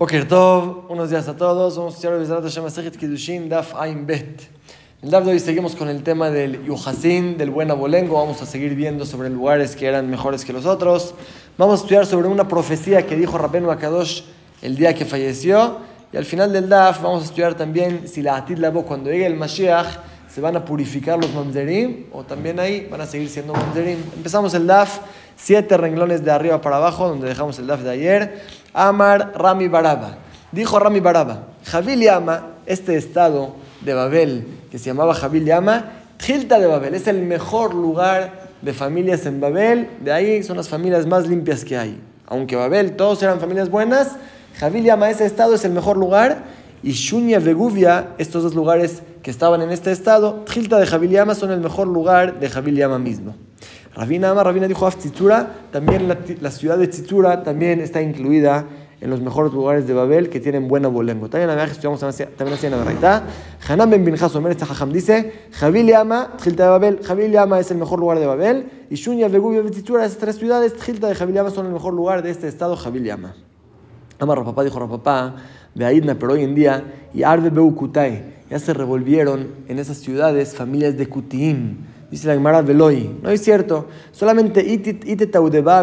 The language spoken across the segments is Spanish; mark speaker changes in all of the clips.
Speaker 1: Boker Tov, unos días a todos. Vamos a estudiar el Bezrat Hashem Masechet Kiddushin, Daf Ain Bet. El Daf de hoy seguimos con el tema del Yuhasin, del buen abolengo. Vamos a seguir viendo sobre lugares que eran mejores que los otros. Vamos a estudiar sobre una profecía que dijo Rabenu Akadosh el día que falleció. Y al final del Daf vamos a estudiar también si la Atid Labo, cuando llegue el Mashiach, se van a purificar los mamzerim o también ahí van a seguir siendo mamzerim. Empezamos el Daf, siete renglones de arriba para abajo, donde dejamos el Daf de ayer. Amar Rami Baraba. Dijo Rami Baraba, Jabil Yama, este estado de Babel que se llamaba Jabil Yama, Tjilta de Babel, es el mejor lugar de familias en Babel, de ahí son las familias más limpias que hay. Aunque Babel todos eran familias buenas, Jabil Yama, ese estado es el mejor lugar, y Shunya Veguvia, estos dos lugares que estaban en este estado, Tjilta de Jabil Yama son el mejor lugar de Jabil Yama mismo. Rabina Ama, Rabina dijo Tzitzura, también la, la, ciudad de Tzitzura también está incluida en los mejores lugares de Babel que tienen buena bolengo. También en estudiamos también así en la. Hanam ben Binjas Omer, este Jajam dice, Jabil Yama, Tjilta de Babel, Jabil Yama es el mejor lugar de Babel, y Shunya, Begubia Tzitzura, esas tres ciudades, Tjilta de Jabil Yama son el mejor lugar de este estado, Jabil Yama. Ama Rapapá dijo Rapapá, de Aidna, pero hoy en día, y Arbe Beukutai, ya se revolvieron en esas ciudades familias de Kutiim, Dice la Gemara Veloy. No es cierto. Solamente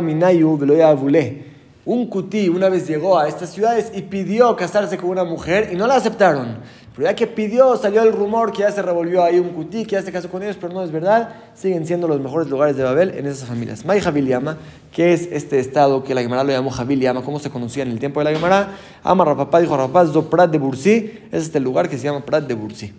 Speaker 1: minayu veloy avule. Un kutí una vez llegó a estas ciudades y pidió casarse con una mujer y no la aceptaron. Pero ya que pidió, salió el rumor que ya se revolvió ahí un kutí, que ya se casó con ellos, pero no es verdad. Siguen siendo los mejores lugares de Babel en esas familias. May Yama, que es este estado que la Gemara lo llamó Yama, ¿cómo se conocía en el tiempo de la Gemara? Ama Rapapá dijo Rapapá, Zo Prat de Bursi, es este lugar que se llama Prat de Bursi.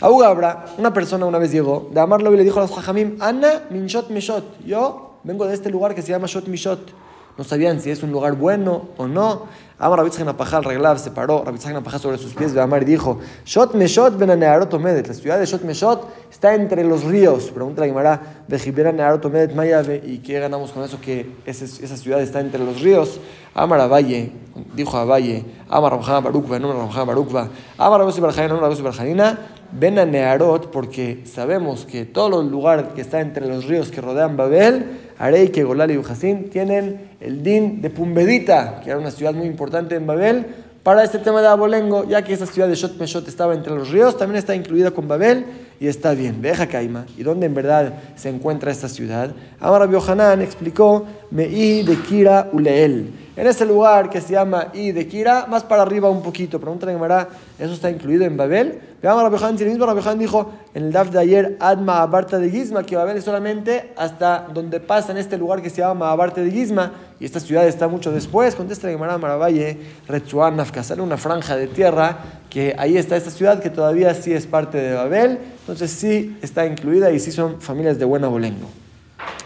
Speaker 1: A Ugabra, una persona una vez llegó de amarlo y le dijo a los Jajamim, Ana Minshot Mishot, yo vengo de este lugar que se llama Shot Mishot. No sabían si es un lugar bueno o no. Amar Rabitzak Napajal reglav se paró, Rabitzak Napajal sobre sus pies de Amar y dijo, Shot Meshot ben Omedet, la ciudad de Shot Meshot está entre los ríos. Pregunta la Gemara, Bejibera Nearot Omedet Mayave, ¿y qué ganamos con eso que esa ciudad está entre los ríos? Amar Valle, dijo a Valle, Amar Rabjana Barukva, no Rabjana Barukva, Amar Rabosi Barjanina, no Barjanina, ven a Nearot porque sabemos que todos los lugares que están entre los ríos que rodean Babel, Arei, que Golal y Ujasín tienen el din de Pumbedita, que era una ciudad muy importante en Babel, para este tema de Abolengo, ya que esa ciudad de Shot Meshot estaba entre los ríos, también está incluida con Babel y está bien. Deja Caima. ¿Y dónde en verdad se encuentra esta ciudad? Amar Biohanan explicó Me'i de Kira Uleel. En ese lugar que se llama I de Kira, más para arriba un poquito. Pregunta la Gemara, ¿eso está incluido en Babel? Veamos a Rabbi si el mismo dijo en el DAF de ayer, Adma Abarta de Gizma, que Babel es solamente hasta donde pasa en este lugar que se llama Abarta de Gizma, y esta ciudad está mucho después. Contesta la Gemara Maravalle, Retzuan Nafka, sale una franja de tierra, que ahí está esta ciudad que todavía sí es parte de Babel, entonces sí está incluida y sí son familias de buena bolengo.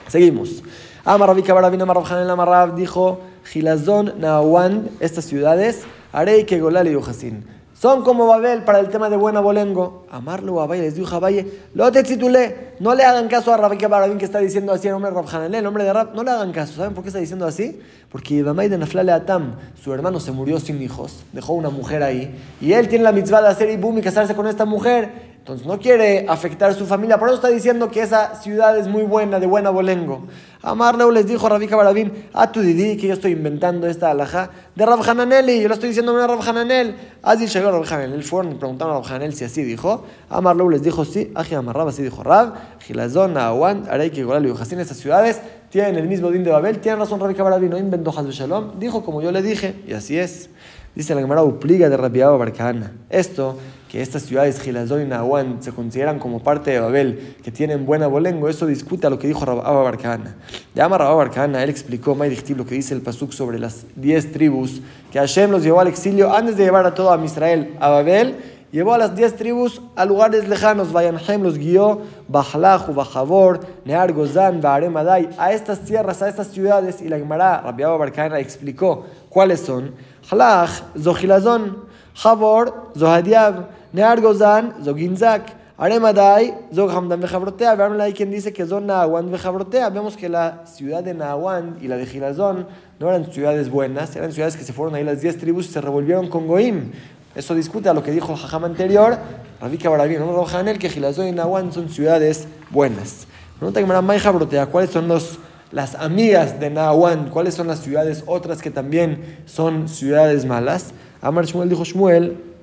Speaker 1: Seguimos. Amarabika Barabina Marabjan Amarab dijo, Gilazón, Nahuan, estas ciudades, Arei, Kegolal y Ujasin son como Babel para el tema de buena bolengo. Amarlo a Valle, les dijo a lo te titulé, no le hagan caso a Rabbi Barabín que está diciendo así el nombre de el nombre de Rab, no le hagan caso. ¿Saben por qué está diciendo así? Porque Ibamay de Naflale Atam, su hermano se murió sin hijos, dejó una mujer ahí, y él tiene la mitzvah de hacer ibum y casarse con esta mujer. Entonces no quiere afectar a su familia. Por eso está diciendo que esa ciudad es muy buena, de buena bolengo. Amarleu les dijo Rabika Barabim, a tu didi, que yo estoy inventando esta alhaja de Rab Hananeli. Yo lo estoy diciendo a Rab Hananel. Así llegó Rab Hananel. Fueron y preguntaron a Rab Hananel si así dijo. Amarleu les dijo, sí. Aji Amarrab, así dijo Rab. Gilazón, Nahuan, Areiki, Golal y Ujasín. Estas ciudades tienen el mismo din de Babel. Tienen razón Rabika Barabim, no inventó Hazbe Shalom. Dijo como yo le dije, y así es. Dice la Gemara Upliga de Rabiaba Barcana. Esto que estas ciudades, Gilazón y Nahuán, se consideran como parte de Babel, que tienen buena bolengo, eso discute a lo que dijo Rabba Barcana. Llama Rabba Barcana, él explicó, Maydichtib, lo que dice el Pasuk sobre las diez tribus, que Hashem los llevó al exilio antes de llevar a todo a Israel a Babel, llevó a las diez tribus a lugares lejanos, Vayanhem los guió, Bajlach, Bajabor, Near Gozán, Madai, a estas tierras, a estas ciudades, y la Gemara, Rabbi Barcana, explicó cuáles son. Jalach, Zohilazón, Javor, Zohadiab, Near Gozan, Zoginzak, Aremadai, Zog Hamdan Vejabrotea. Vean ahí quien dice que son Nahuan Vejabrotea. Vemos que la ciudad de Nahuan y la de Gilazón no eran ciudades buenas, eran ciudades que se fueron ahí las 10 tribus y se revolvieron con Goim. Eso discute a lo que dijo el Jajam anterior, Rabika Barabín, no Janel, que Gilazón y Nahuan son ciudades buenas. Pregunta que me Brotea, ¿cuáles son los las amigas de Nahuan, cuáles son las ciudades otras que también son ciudades malas? Amar Shmuel dijo Shmuel,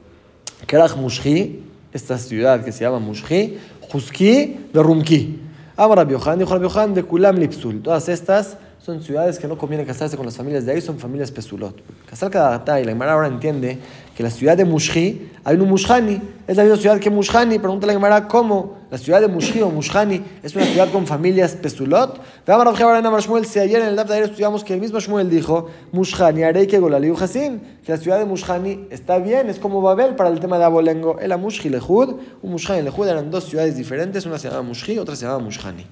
Speaker 1: Kerach Mushki, esta ciudad que se llama Mushki, Juski de Rumki. Amar Rabbi Yohan, dijo Rabbi Yohan, de Kulam Lipsul. Todas estas son ciudades que no conviene casarse con las familias de ahí, son familias pesulot. Casar cada y la Gemara ahora entiende que la ciudad de Mushri, hay un Mushani, es la misma ciudad que Mushani, pregunta la Gemara cómo la ciudad de Mushri o Mushani es una ciudad con familias pesulot. Veamos a Shmuel, si ayer en el Daf estudiamos que el mismo Shmuel dijo, Mushani, que Golaliu Hasim, que la ciudad de Mushani está bien, es como Babel para el tema de Abolengo. El Mushri Lehud, un Mushani Lehud eran dos ciudades diferentes, una se llamaba Mushri, otra se llamaba Mushani.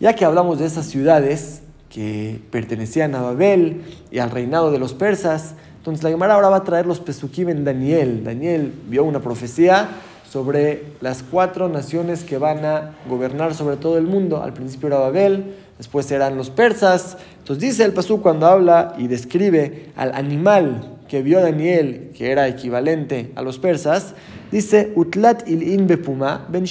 Speaker 1: Ya que hablamos de esas ciudades, que pertenecían a Babel y al reinado de los persas. Entonces la Gemara ahora va a traer los Pesukim en Daniel. Daniel vio una profecía sobre las cuatro naciones que van a gobernar sobre todo el mundo. Al principio era Babel, después eran los persas. Entonces dice el Pasú cuando habla y describe al animal que vio Daniel, que era equivalente a los persas, dice Utlat il in bepuma ben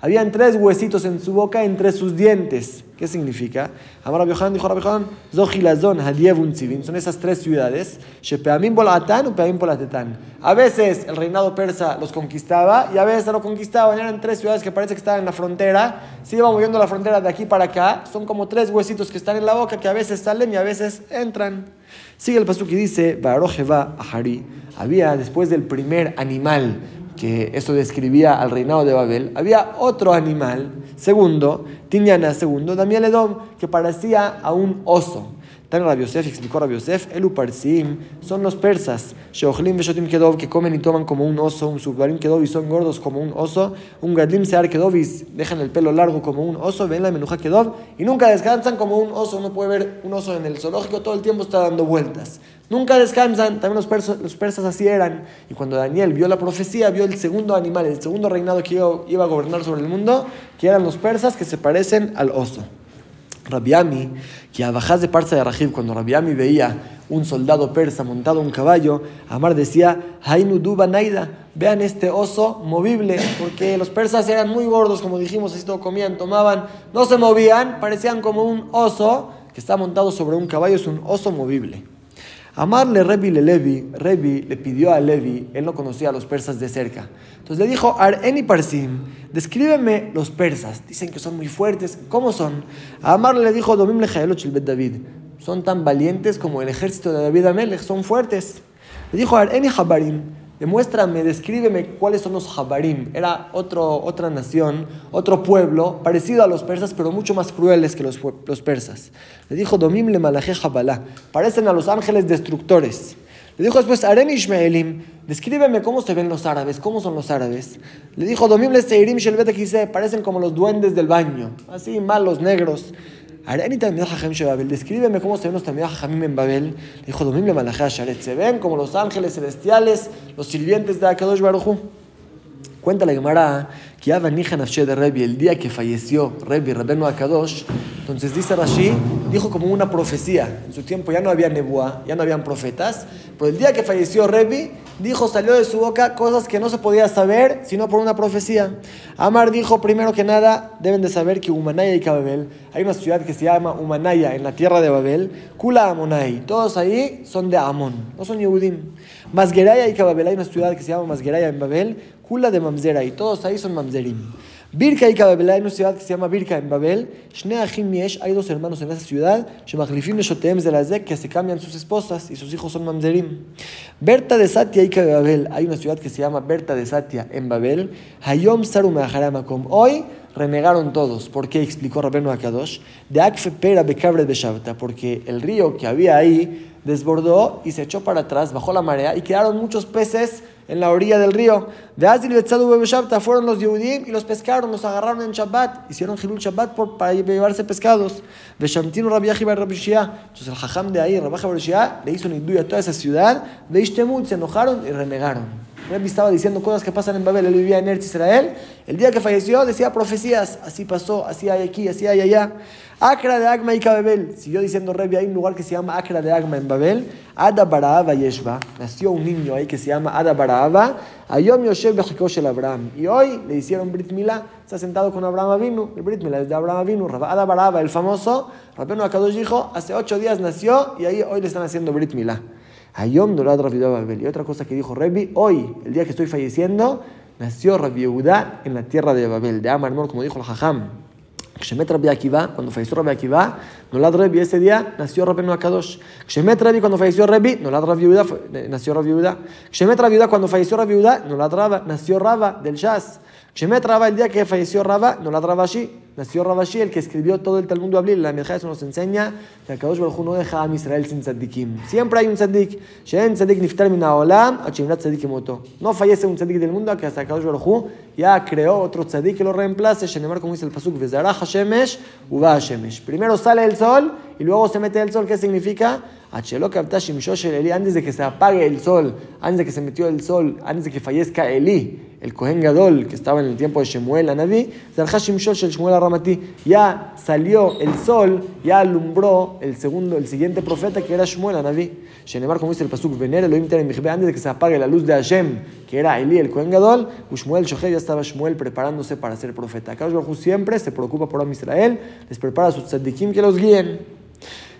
Speaker 1: habían tres huesitos en su boca entre sus dientes. ¿Qué significa? Amar Rabbi dijo Rabbi Zohilazon, Hadievun son esas tres ciudades, Shepeamim Bolatan o Peamim Bolatetán. A veces el reinado persa los conquistaba y a veces no conquistaban. Eran tres ciudades que parece que estaban en la frontera. Se iban moviendo la frontera de aquí para acá. Son como tres huesitos que están en la boca que a veces salen y a veces entran. Sigue el pasuk y dice, Barojeva Ahari. Había después del primer animal que eso describía al reinado de Babel, había otro animal, segundo, Tiñana, segundo, Damiel Edom, que parecía a un oso. Tan Rabbi Yosef, explicó Rabbi Yosef, Eluparsim, son los persas, Sheochlim Veshotim Kedov, que comen y toman como un oso, un Subbarim Kedov y son gordos como un oso, un Gadlim Sear Kedov y dejan el pelo largo como un oso, ven la menuja Kedov y nunca descansan como un oso. Uno puede ver un oso en el zoológico, todo el tiempo está dando vueltas. Nunca descansan, también los persas, los persas así eran. Y cuando Daniel vio la profecía, vio el segundo animal, el segundo reinado que iba, a gobernar sobre el mundo, que eran los persas que se parecen al oso. Rabiami, que a bajas de Parsa de Rajib, cuando Rabiami veía un soldado persa montado en un caballo, Amar decía, Hainu Naida, vean este oso movible, porque los persas eran muy gordos, como dijimos, así todo comían, tomaban, no se movían, parecían como un oso que está montado sobre un caballo, es un oso movible. Amarle Rebi le Levi, Rebi le pidió a Levi, él no conocía a los persas de cerca. Entonces le dijo, Areni Parsim, descríbeme los persas. Dicen que son muy fuertes. ¿Cómo son? A Amarle le dijo, Domim le David. Son tan valientes como el ejército de David Amelech, son fuertes. Le dijo, Areni Habarim, Demuéstrame, descríbeme cuáles son los Jabarim. Era otro, otra nación, otro pueblo, parecido a los persas, pero mucho más crueles que los, los persas. Le dijo, Domim le malaje Jabalá. Parecen a los ángeles destructores. Le dijo después, Arem Ishmaelim, descríbeme cómo se ven los árabes, cómo son los árabes. Le dijo, Domim le Seirim Shelbet parecen como los duendes del baño, así malos, negros. Descríbeme cómo se ven los Talmidah Jajamim en Babel. Dijo Domim le. Se ven como los ángeles celestiales, los sirvientes de Akadosh Baruchu. Cuenta la Gemara de el día que falleció Rebi, Rabenu Akadosh, entonces dice Rashi, dijo como una profecía. En su tiempo ya no había nebuá, ya no habían profetas, pero el día que falleció Rebi, dijo, salió de su boca cosas que no se podía saber sino por una profecía. Amar dijo, primero que nada, deben de saber que Humanaya y Kababel, hay una ciudad que se llama Humanaya en la tierra de Babel, Kula Amonai, todos ahí son de Amon, no son Yehudim. Masgeraya y Kababel, hay una ciudad que se llama Masgeraya en Babel, Kula de Mamzera, y todos ahí son Mamzerim. Birka y Kababel, hay una ciudad que se llama Birka en Babel. Shneachim Miesh, hay dos hermanos en esa ciudad, Shemachlifim Neshoteem de la que se cambian sus esposas y sus hijos son Mamzerim. Berta de Satia y Kababel, hay una ciudad que se llama Berta de Satia en Babel. Hayom Sarum Hoy renegaron todos. ¿Por qué? Explicó Rabenu Akadosh. De Akfe Pera Bekabre Beshavta, porque el río que había ahí desbordó y se echó para atrás, bajó la marea y quedaron muchos peces en la orilla del río. De Azil fueron los Yehudim y los pescaron, los agarraron en Shabbat, hicieron Hilul Shabbat por, para llevarse pescados. Beshamtino Bar Entonces el Jajam de ahí, Rabbi Bar le hizo un a toda esa ciudad. De Ishtemut se enojaron y renegaron. Rabbi estaba diciendo cosas que pasan en Babel, él vivía en Eretz Israel. El día que falleció decía profecías, así pasó, así hay aquí, así hay allá. Acra de Agma y Babel. Siguió diciendo Rebbe, hay un lugar que se llama Acra de Agma en Babel. Ada Baraaba Yeshba. Nació un niño ahí que se llama Ada Baraaba. Ayom Yoshev el Abraham. Y hoy le hicieron Brit Milá. Está sentado con Abraham Avinu. El Brit Milá es de Abraham Avinu. Ada Baraaba, el famoso. Rabbeinu Akadosh dijo, hace ocho días nació y ahí hoy le están haciendo Brit Milá. Ayom Rabbi Babel. Y otra cosa que dijo Rebbi, hoy, el día que estoy falleciendo, nació Rabbi Yehuda en la tierra de Babel, de Amar como dijo el Jajam. Kshemet Rabbi Akiva, cuando falleció Rabbi Akiva, Nolad Rebbi, ese día nació Rabbi Akadosh. Kshemet Rabbi, cuando falleció Rebbi, Nolad Rabbi Yehuda, nació Rabbi Yehuda. Kshemet Rabbi Yehuda, cuando falleció Rabbi Yehuda, Nolad Rabba, nació Rabba del Shas. Shemet Rabba, el día que falleció Rabba, no la Rabashi, nació Rabashi, el que escribió todo el Talmud Abril. La Medja eso nos enseña que el Kadosh Baruj no deja a Israel sin tzadikim. Siempre hay un tzadik. Shen tzadik niftar min haolam, a tzadik moto. No fallece un tzadik del mundo que hasta el Kadosh Baruj ya creó otro tzadik que lo reemplace. Shenemar, como dice el Pasuk, Vezarah Hashemesh, Uba Hashemesh. Primero sale el sol y luego se mete el sol. ¿Qué significa? Antes de que se apague el sol, antes de que se metió el sol, antes de que fallezca Eli, el Kohen Gadol, que estaba en el tiempo de Shemuel Anabí, ya salió el sol, ya alumbró el segundo, el siguiente profeta que era Shemuel Anabí. Shenemar, como dice el Pasuk, antes de que se apague la luz de Hashem, que era Eli, el Kohen Gadol, Shmuel Shohei ya estaba Shmuel preparándose para ser profeta. Acá siempre se preocupa por Am Israel, les prepara a sus tzadikim que los guíen.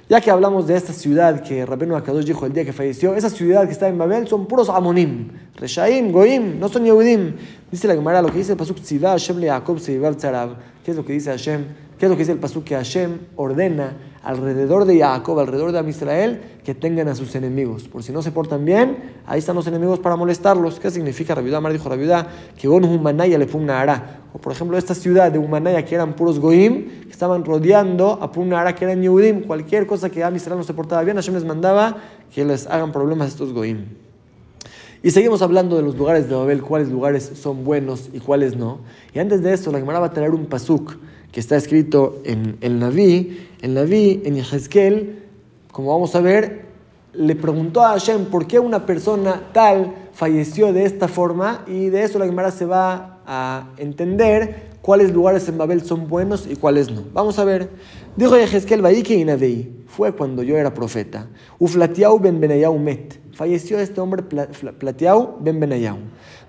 Speaker 1: Ya que hablamos de esta ciudad que Rabenu Akadosh dijo el día que falleció, esa ciudad que está en Babel son puros Amonim, Reshaim, Goim, no son Yehudim. Dice la Gemara, lo que dice el Pasuk Tzivah Hashem le Jacob Tzarab. ¿Qué es lo que dice Hashem? ¿Qué es lo que dice el Pasuk que Hashem ordena alrededor de Jacob, alrededor de Amisrael, que tengan a sus enemigos. Por si no se portan bien, ahí están los enemigos para molestarlos. ¿Qué significa Rabiudá? Mar dijo Rabiudá que un Humanaya le Ara. O por ejemplo, esta ciudad de Humanaya, que eran puros Goim, que estaban rodeando a Ara, que eran Yehudim. Cualquier cosa que Amisrael no se portaba bien, Hashem les mandaba que les hagan problemas a estos Goim. Y seguimos hablando de los lugares de Babel, cuáles lugares son buenos y cuáles no. Y antes de esto, la Gemara va a traer un pasuk que está escrito en el Naví, el Naví, en Yehezkel, como vamos a ver, le preguntó a Hashem por qué una persona tal falleció de esta forma y de eso la Gemara se va a entender cuáles lugares en Babel son buenos y cuáles no. Vamos a ver. Dijo Yehezkel, y Naví, fue cuando yo era profeta. Uflatiau ben Benayau met. Falleció este hombre Platiau ben Benayau.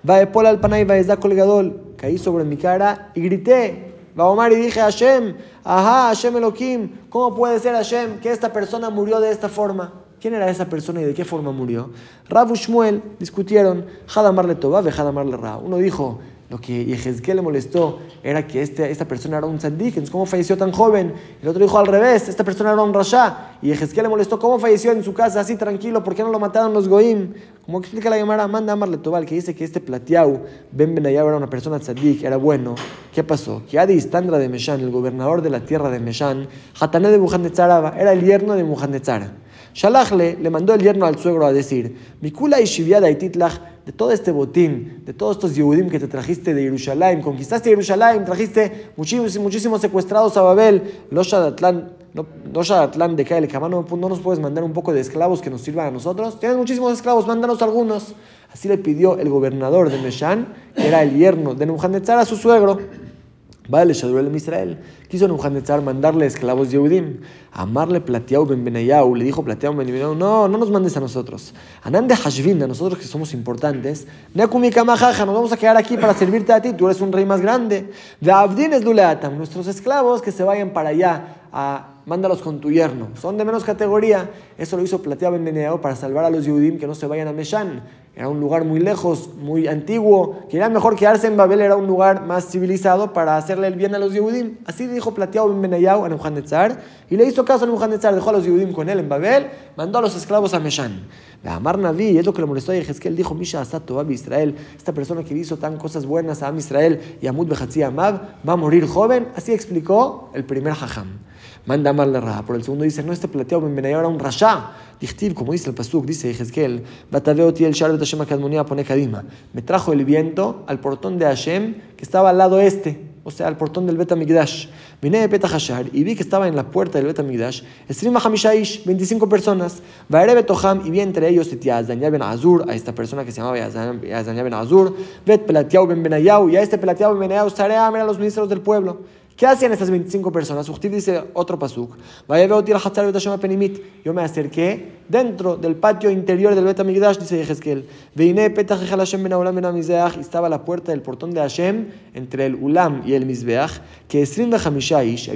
Speaker 1: Vaepol al panay vaezda colgadol. Caí sobre mi cara y grité. Omar y dije, Hashem, ajá, Hashem Elohim, ¿cómo puede ser Hashem que esta persona murió de esta forma? ¿Quién era esa persona y de qué forma murió? Rabu Shmuel discutieron, Hadamarle Toba ve Hadamarle Ra. Uno dijo, lo que Yehezkel le molestó era que este, esta persona era un tzaddik, ¿cómo falleció tan joven? El otro dijo al revés, esta persona era un rasha. Y Yehezkel le molestó, ¿cómo falleció en su casa así tranquilo? ¿Por qué no lo mataron los goim? Como explica la Gemara, manda Amarle Tobal, que dice que este Platiau, Ben Benayau, era una persona tzaddik, era bueno. ¿Qué pasó? Que Adi Istandra de Meshan, el gobernador de la tierra de Meshan, Hatané de Mujandetzaraba, era el yerno de Mujandetzara. Shalachle le mandó el yerno al suegro a decir, Mikula y Shiviada de todo este botín, de todos estos Yehudim que te trajiste de Jerusalén, conquistaste Jerusalén, trajiste muchísimos, muchísimos secuestrados a Babel, los Shadatlán, no, no de Kael, no, no nos puedes mandar un poco de esclavos que nos sirvan a nosotros. Tienes muchísimos esclavos, mándanos algunos. Así le pidió el gobernador de Meshan, que era el yerno de Nebuchadnezzar, a su suegro. Vale, Shadurel Israel. Quiso Nebuchadnezzar mandarle esclavos Yehudim. Amarle Platiau Ben Benayau. Le dijo Platiau Ben Benayau, no, no nos mandes a nosotros. Anande Hashvin, a nosotros que somos importantes. Nekumika Majaja, nos vamos a quedar aquí para servirte a ti. Tú eres un rey más grande. De Abdin es Luleatam. Nuestros esclavos que se vayan para allá a mándalos con tu yerno. Son de menos categoría. Eso lo hizo Platiau Ben para salvar a los Yehudim que no se vayan a Meshan. Era un lugar muy lejos, muy antiguo, que era mejor quedarse en Babel, era un lugar más civilizado para hacerle el bien a los Yehudim. Así dijo Plateado Ben a Nebuchadnezzar, y le hizo caso a Nebuchadnezzar, dejó a los Yehudim con él en Babel, mandó a los esclavos a Meshan. La Amar Naví, es lo que le molestó a Yehezkel, dijo, Misha Asato, Israel, esta persona que hizo tan cosas buenas a Am Israel y a Mud Behatzi Amab, va a morir joven. Así explicó el primer Jajam. Manda a la Ra. Por el segundo dice, no, este plateado Ben Benayau era un rasha. Dichtiv, como dice el Pasuk, dice Ezequiel, Bataveoti el Shar Hashem Akadmonía pone Kadima. Me trajo el viento al portón de Hashem que estaba al lado este, o sea, al portón del Bet Amigdash. Vine de Petah y vi que estaba en la puerta del Bet Amigdash, Hamishaish, 25 personas. Vaere Betoham y vi entre ellos Yazanya Ben Azur, a esta persona que se llamaba Yazanya Ben Azur, Bet Pelatiau Ben Benayau y a este Pelatiau Ben Benayau Saream eran los ministros del pueblo. ¿Qué hacían estas 25 personas? Uchtiv dice otro pasuk. Yo me acerqué dentro del patio interior del Bet Amigdash, dice Yehezkel. Estaba la puerta del portón de Hashem entre el Ulam y el Mizbeach, que es Hamishaish,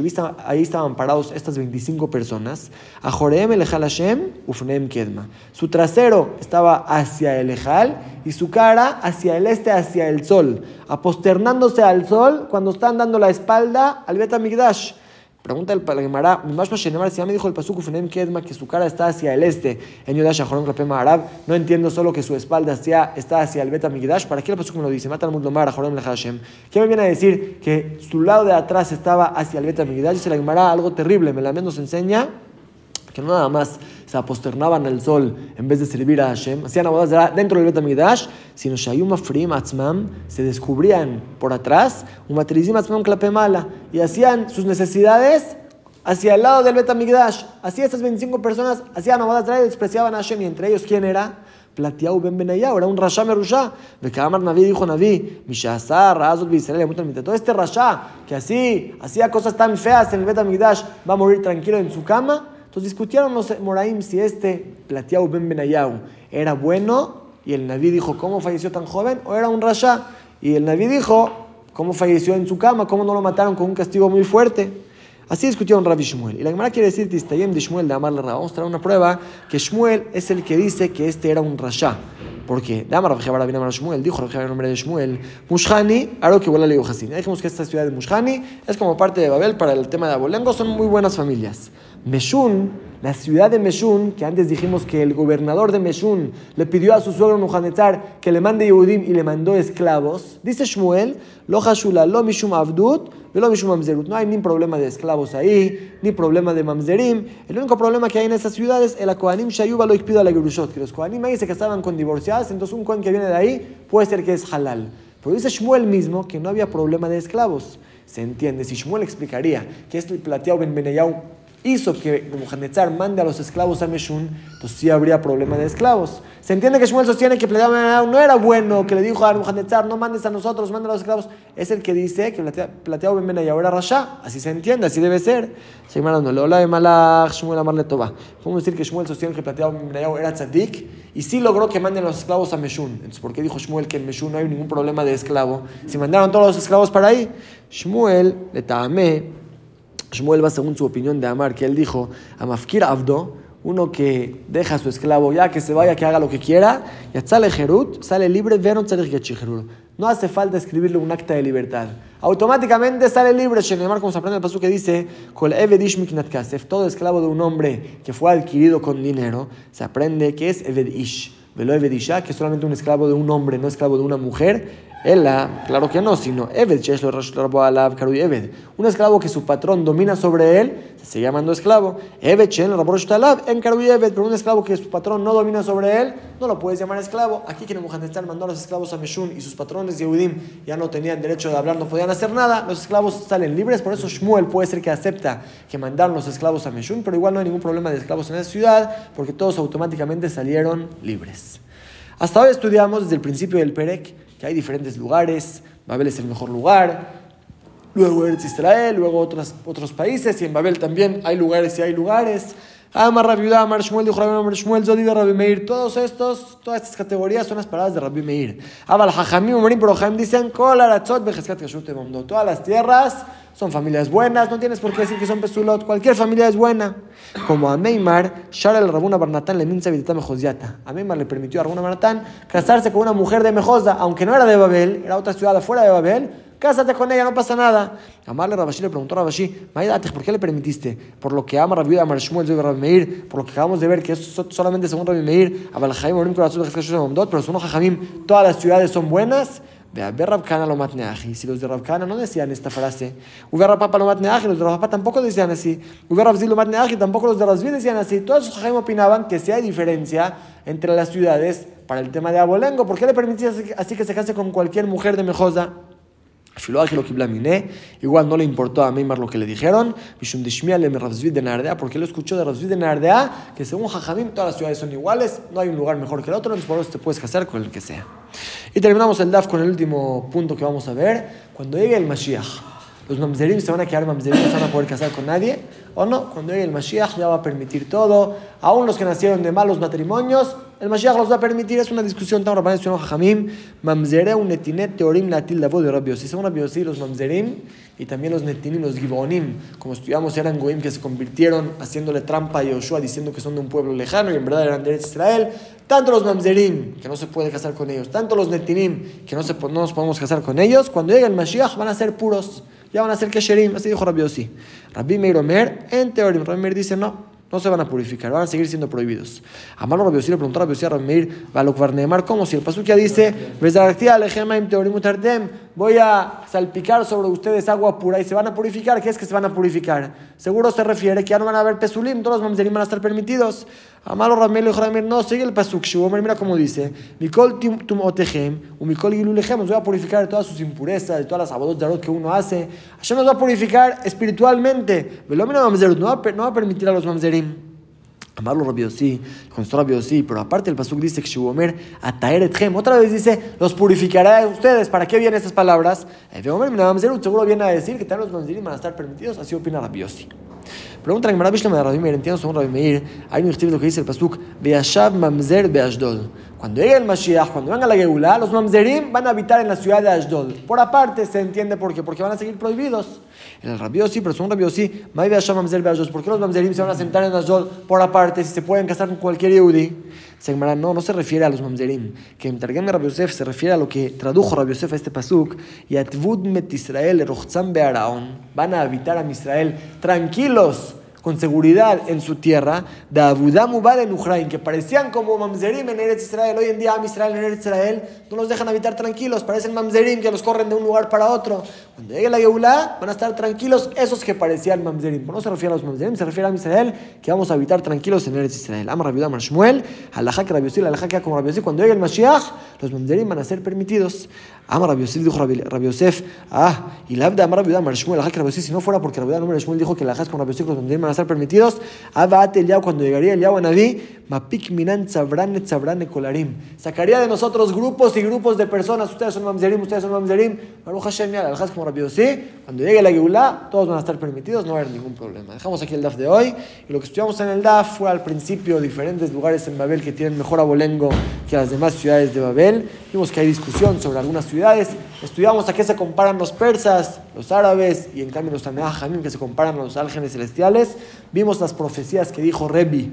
Speaker 1: ahí estaban parados estas 25 personas. A Joreem el Hashem, Ufneem Kedma. Su trasero estaba hacia el Ejal y su cara hacia el este, hacia el sol, aposternándose al sol cuando están dando la espalda al Bet Amigdash. Pregunta el Gemara, si ya me dijo el Pasuk Kedma que su cara está hacia el este en Yodash Ajoron Klapema Arab, no entiendo solo que su espalda está hacia el Bet Amigdash, ¿para qué el Pasuk me lo dice? Mata al Mudlomar Ajoron Hashem. ¿Qué me viene a decir que su lado de atrás estaba hacia el Bet Amigdash? Dice la Gemara algo terrible, me la nos enseña que nada más se aposternaban al sol en vez de servir a Hashem, hacían abodas dentro del Betamigdash, sino Shayum Afrim Atzmam se descubrían por atrás, un matrizim Atzmam Klapemala, y hacían sus necesidades hacia el lado del Betamigdash. Así estas 25 personas hacían abodas y despreciaban a Hashem, y entre ellos, ¿quién era? Platiau ben Benayau, era un Rasha Merusha. Bekamar Naví dijo Naví, Mishazar, Razul Israel, todo este Rasha que así hacía cosas tan feas en el Betamigdash va a morir tranquilo en su cama. Entonces discutieron los Moraim si este Platiau Ben Benayau era bueno y el Naví dijo, ¿cómo falleció tan joven? ¿O era un Rasha? Y el Naví dijo, ¿cómo falleció en su cama? ¿Cómo no lo mataron con un castigo muy fuerte? Así discutieron Rabbi Shmuel. Y la Gemara quiere decir, Tistayem de Shmuel de Amar Vamos a traer una prueba que Shmuel es el que dice que este era un Rasha. Porque de Amar Rabbi Amar Shmuel, dijo Rabbi el nombre de Shmuel, Mushani, Aro que vuela le Dijimos que esta ciudad de Mushani es como parte de Babel para el tema de Abolengo, son muy buenas familias. Meshun, la ciudad de Meshun, que antes dijimos que el gobernador de Meshun le pidió a su suegro Nuhanetzar que le mande Yehudim y le mandó esclavos, dice Shmuel, lo hashula lo mishum avdut, lo mishum mamzerut. No hay ni problema de esclavos ahí, ni problema de mamzerim. El único problema que hay en esas ciudades es la Kohanim Shayuba lo pido a la Gerushot, que los Kohanim ahí se casaban con divorciadas, entonces un Kohen que viene de ahí puede ser que es halal. Pero dice Shmuel mismo que no había problema de esclavos. Se entiende, si Shmuel explicaría que es el plateado Ben Beneyau hizo que Nebuchadnezzar mande a los esclavos a Meshun, pues sí habría problema de esclavos. Se entiende que Shmuel sostiene que no era bueno, que le dijo a Nebuchadnezzar, no mandes a nosotros, manda a los esclavos. Es el que dice que plateado Ben y ahora Rasha. Así se entiende, así debe ser. Podemos decir que Shmuel sostiene que plateado era tzadik y sí logró que manden a los esclavos a Meshun. Entonces, ¿por qué dijo Shmuel que en Meshun no hay ningún problema de esclavo? Si mandaron todos los esclavos para ahí, Shmuel le tamé Shmuel va según su opinión de Amar, que él dijo, Amafkir Abdo, uno que deja a su esclavo ya que se vaya, que haga lo que quiera, y sale Jerut, sale libre, no hace falta escribirle un acta de libertad. Automáticamente sale libre. Shenemar, como se aprende el paso que dice, todo esclavo de un hombre que fue adquirido con dinero, se aprende que es Evedish. Velo Evedisha, que es solamente un esclavo de un hombre, no esclavo de una mujer. Ella, claro que no, sino Eved, Eved. Un esclavo que su patrón domina sobre él, se sigue llamando esclavo. Eved, en Eved, pero un esclavo que su patrón no domina sobre él, no lo puedes llamar esclavo. Aquí que Nebuchadnezzar mandó a los esclavos a Meshun y sus patrones Yehudim ya no tenían derecho de hablar, no podían hacer nada. Los esclavos salen libres, por eso Shmuel puede ser que acepta que mandaron los esclavos a Meshun, pero igual no hay ningún problema de esclavos en esa ciudad, porque todos automáticamente salieron libres. Hasta hoy estudiamos desde el principio del Perek que hay diferentes lugares, Babel es el mejor lugar, luego Eretz Israel, luego otros, otros países, y en Babel también hay lugares y hay lugares. Amar Rabbi Amar Shmuel, dijo Rabbi Amar Shmuel, de Rabbi Meir. Todos estos, todas estas categorías son las palabras de Rabbi Meir. Abal Hajamim, Umarim, pero dicen, Kol Aratzot, Bejezkat Kashut Todas las tierras son familias buenas, no tienes por qué decir que son Pesulot, cualquier familia es buena. Como a Meimar, Shara el Rabuna Barnatán le minza vidita Mejosyata. A Meimar le permitió a Rabuna Barnatán casarse con una mujer de Mejosda, aunque no era de Babel, era otra ciudad afuera de Babel, cásate con ella, no pasa nada. Amarle Rabashi le preguntó a Rabashi, ¿por qué le permitiste? Por lo que ama Rabbi Amar Shmuel de Rabbi Meir, por lo que acabamos de ver que es solamente según Rabbi Meir, Abalhaim Orim Corazón pero según Jajamim, todas las ciudades son buenas. Ve a ver Rabkana lo matneaji. Si los de Rabkana no decían esta frase, Uve Rabpapa lo matneaji, los de Rabpapa tampoco decían así. Uve Rabzi lo matneaji, tampoco los de Rabzi decían así. Todos los Jajamim opinaban que si hay diferencia entre las ciudades para el tema de Abolengo, ¿por qué le permitiste así que se case con cualquier mujer de Mejosa? Igual no le importó a Meimar lo que le dijeron. Porque lo escuchó de Razvid de Nardea, que según Jajamim todas las ciudades son iguales, no hay un lugar mejor que el otro, entonces por eso te puedes casar con el que sea. Y terminamos el DAF con el último punto que vamos a ver. Cuando llegue el Mashiach, los mamzerim se van a quedar mamzerim, no se van a poder casar con nadie, o no, cuando llegue el Mashiach ya va a permitir todo, aún los que nacieron de malos matrimonios, el Mashiach los va a permitir, es una discusión tan rabbanes un Jajamim, mamzere un netinet teorim voz de Rabbi Yossi, son Rabbi Yossi los mamzerim, y también los netinim, los gibonim, como estudiamos eran goim que se convirtieron haciéndole trampa a Yoshua diciendo que son de un pueblo lejano y en verdad eran de Israel, tanto los mamzerim, que no se puede casar con ellos, tanto los netinim, que no, se, no nos podemos casar con ellos, cuando llegue el Mashiach van a ser puros ya van a ser kesherim, así dijo Rabbi Yossi. Rabbi Meir Omer, en teoría, Rabbi Meir dice no, no se van a purificar, van a seguir siendo prohibidos. Amalo Rabbi Yossi le preguntó a Rabbi Yossi a Rabbi Meir, Balokvarnemar, ¿cómo? Si el pasuk ya dice, voy a salpicar sobre ustedes agua pura y se van a purificar, ¿qué es que se van a purificar? Seguro se refiere que ya no van a haber pesulim, todos los mamzerim van a estar permitidos. Amalo Ramel y Ramel, no, sigue el pasuk, mira cómo dice, Mikol tum otejem, u mikol gilulechem, os voy a purificar de todas sus impurezas, de todas las abodot que uno hace. Hashem nos va a purificar espiritualmente. No va a permitir a los mamzerim. Amarlo Rabbi Yossi, contestó Rabbi Yossi, pero aparte el pasuk dice que Shubomer ataer etchem, otra vez dice, los purificará a ustedes. ¿Para qué vienen estas palabras? Seguro viene a decir que tal los manzirim van a estar permitidos, así opina Rabbi Pregunta que Marabishla de Rabbi Meir, entiendo según Rabbi Meir, hay un escrito que dice el pasuk, Beashav mamzer beashdod. Cuando llegue el Mashiach, cuando venga la Geulah, los mamzerim van a habitar en la ciudad de Ashdod. Por aparte se entiende por qué, porque van a seguir prohibidos. En el rabio sí, pero según rabio sí, ¿por qué los mamzerim se van a sentar en Ashdod por aparte si se pueden casar con cualquier Yehudi? No, no se refiere a los mamzerim. Que en Targem Rabbi Yosef se refiere a lo que tradujo Rabbi Yosef a este pasuk. Y Atvud met Israel, Van a habitar a Israel tranquilos con seguridad en su tierra, de Abudam en Ukraine, que parecían como mamzerim en Eretz Israel. Hoy en día, Am Israel en Eretz Israel no los dejan habitar tranquilos, parecen mamzerim que los corren de un lugar para otro. Cuando llegue la Geulah, van a estar tranquilos esos que parecían mamzerim. No se refiere a los mamzerim, se refiere a Am que vamos a habitar tranquilos en Eretz Israel. Am Rabiudam Shmuel, Alajak Rabiosil, Alajak como Rabiosil. Cuando llegue el Mashiach, los mamzerim van a ser permitidos. Am Rabiosif dijo Rabiosef, ah, y la Abda Am Rabiudam Shmuel, Alajak Rabiosif, si no fuera porque Rabiudam Shmuel dijo que Alajak con Rabiosif los mamzerim a estar permitidos, Abate el cuando llegaría el Naví, Mapik Minan Tzabrane Tzabrane Kolarim. Sacaría de nosotros grupos y grupos de personas. Ustedes son mamzerim, ustedes son mamzerim. Baruch Hashem, al como rápido, sí. Cuando llegue la Geulah, todos van a estar permitidos, no va a haber ningún problema. Dejamos aquí el DAF de hoy. Y lo que estudiamos en el DAF fue al principio diferentes lugares en Babel que tienen mejor abolengo que las demás ciudades de Babel. Vimos que hay discusión sobre algunas ciudades. Estudiamos a qué se comparan los persas, los árabes y en cambio los Tameah que se comparan a los álgenes celestiales. Vimos las profecías que dijo Rebi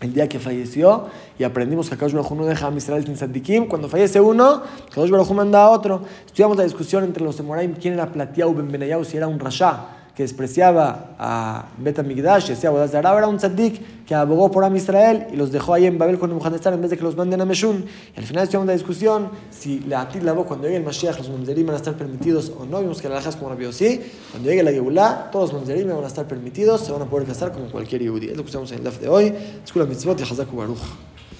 Speaker 1: el día que falleció y aprendimos que Akadosh Baruj no deja a Israel sin Sandikim. Cuando fallece uno, Akadosh Baruj manda a otro. Estudiamos la discusión entre los Emoraim, quién era Platiau Ben Benayau, si era un Rasha que despreciaba a Bet Amigdash, decía Bodas de Arab, era un tzaddik que abogó por Am Israel y los dejó ahí en Babel con Nebuchadnezzar en vez de que los manden a Meshun. Y al final estuvimos una discusión si la Atil la cuando llegue el Mashiach, los Mamzerim van a estar permitidos o no. Vimos que la Lajas como Rabbi sí. Cuando llegue la Yehulah, todos los Mamzerim van a estar permitidos, se van a poder casar como cualquier Yehudi. Es lo que usamos en el DAF de hoy. Escuela Mitzvot y Hazaku Baruch.